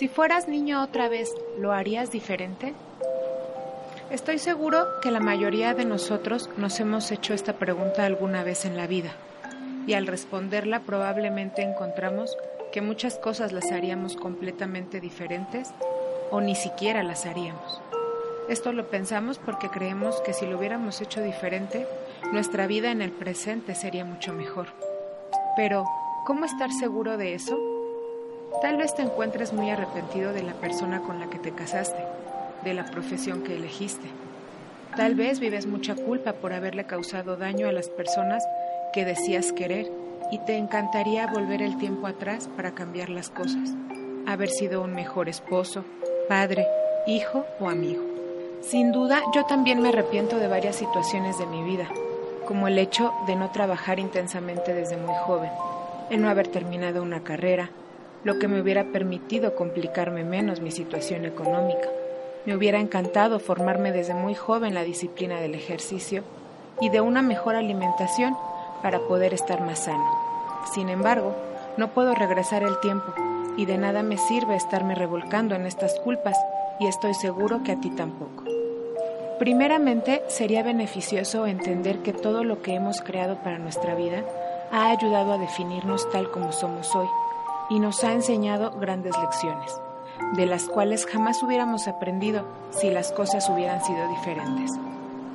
Si fueras niño otra vez, ¿lo harías diferente? Estoy seguro que la mayoría de nosotros nos hemos hecho esta pregunta alguna vez en la vida y al responderla probablemente encontramos que muchas cosas las haríamos completamente diferentes o ni siquiera las haríamos. Esto lo pensamos porque creemos que si lo hubiéramos hecho diferente, nuestra vida en el presente sería mucho mejor. Pero, ¿cómo estar seguro de eso? Tal vez te encuentres muy arrepentido de la persona con la que te casaste, de la profesión que elegiste. Tal vez vives mucha culpa por haberle causado daño a las personas que decías querer y te encantaría volver el tiempo atrás para cambiar las cosas, haber sido un mejor esposo, padre, hijo o amigo. Sin duda, yo también me arrepiento de varias situaciones de mi vida, como el hecho de no trabajar intensamente desde muy joven, el no haber terminado una carrera, lo que me hubiera permitido complicarme menos mi situación económica. Me hubiera encantado formarme desde muy joven la disciplina del ejercicio y de una mejor alimentación para poder estar más sano. Sin embargo, no puedo regresar el tiempo y de nada me sirve estarme revolcando en estas culpas y estoy seguro que a ti tampoco. Primeramente, sería beneficioso entender que todo lo que hemos creado para nuestra vida ha ayudado a definirnos tal como somos hoy y nos ha enseñado grandes lecciones, de las cuales jamás hubiéramos aprendido si las cosas hubieran sido diferentes.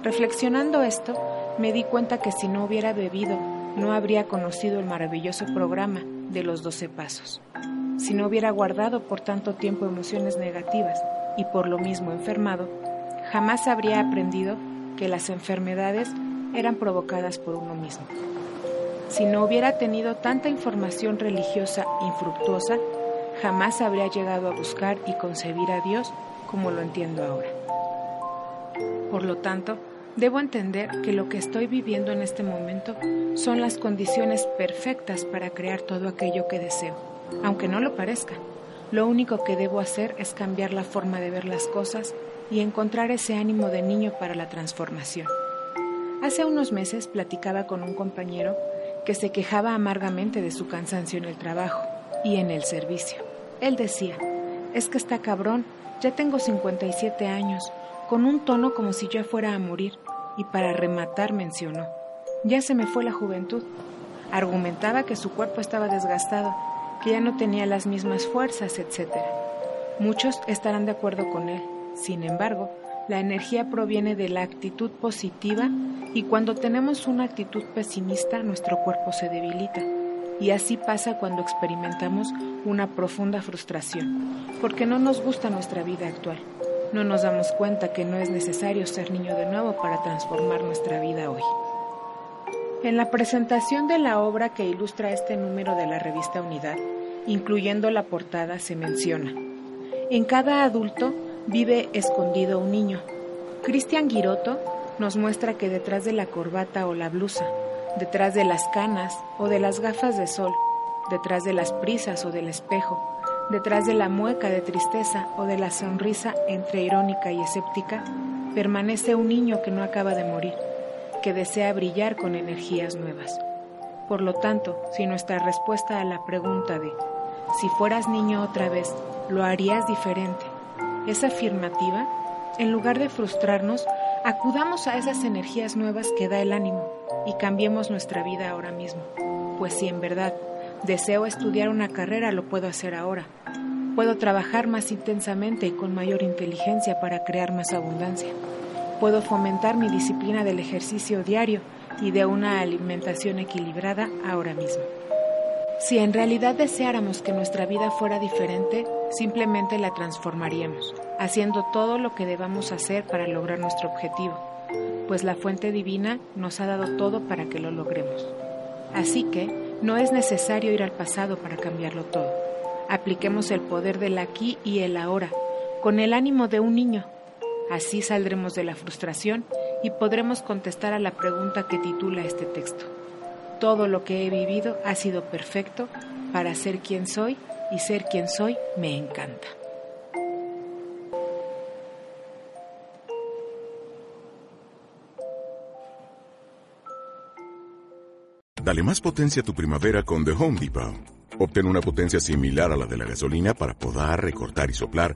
Reflexionando esto, me di cuenta que si no hubiera bebido, no habría conocido el maravilloso programa de los 12 pasos. Si no hubiera guardado por tanto tiempo emociones negativas y por lo mismo enfermado, jamás habría aprendido que las enfermedades eran provocadas por uno mismo. Si no hubiera tenido tanta información religiosa infructuosa, jamás habría llegado a buscar y concebir a Dios como lo entiendo ahora. Por lo tanto, debo entender que lo que estoy viviendo en este momento son las condiciones perfectas para crear todo aquello que deseo, aunque no lo parezca. Lo único que debo hacer es cambiar la forma de ver las cosas y encontrar ese ánimo de niño para la transformación. Hace unos meses platicaba con un compañero que se quejaba amargamente de su cansancio en el trabajo y en el servicio. Él decía, es que está cabrón, ya tengo 57 años, con un tono como si yo fuera a morir, y para rematar mencionó, ya se me fue la juventud. Argumentaba que su cuerpo estaba desgastado, que ya no tenía las mismas fuerzas, etc. Muchos estarán de acuerdo con él. Sin embargo, la energía proviene de la actitud positiva y cuando tenemos una actitud pesimista nuestro cuerpo se debilita. Y así pasa cuando experimentamos una profunda frustración, porque no nos gusta nuestra vida actual. No nos damos cuenta que no es necesario ser niño de nuevo para transformar nuestra vida hoy. En la presentación de la obra que ilustra este número de la revista Unidad, incluyendo la portada, se menciona, en cada adulto vive escondido un niño. Cristian Giroto nos muestra que detrás de la corbata o la blusa, detrás de las canas o de las gafas de sol, detrás de las prisas o del espejo, detrás de la mueca de tristeza o de la sonrisa entre irónica y escéptica, permanece un niño que no acaba de morir, que desea brillar con energías nuevas. Por lo tanto, si nuestra respuesta a la pregunta de si fueras niño otra vez, ¿lo harías diferente? es afirmativa, en lugar de frustrarnos, acudamos a esas energías nuevas que da el ánimo y cambiemos nuestra vida ahora mismo. Pues si en verdad deseo estudiar una carrera, lo puedo hacer ahora. Puedo trabajar más intensamente y con mayor inteligencia para crear más abundancia. Puedo fomentar mi disciplina del ejercicio diario y de una alimentación equilibrada ahora mismo. Si en realidad deseáramos que nuestra vida fuera diferente, simplemente la transformaríamos, haciendo todo lo que debamos hacer para lograr nuestro objetivo, pues la fuente divina nos ha dado todo para que lo logremos. Así que no es necesario ir al pasado para cambiarlo todo. Apliquemos el poder del aquí y el ahora, con el ánimo de un niño. Así saldremos de la frustración y podremos contestar a la pregunta que titula este texto. Todo lo que he vivido ha sido perfecto para ser quien soy y ser quien soy me encanta. Dale más potencia a tu primavera con The Home Depot. Obtén una potencia similar a la de la gasolina para podar, recortar y soplar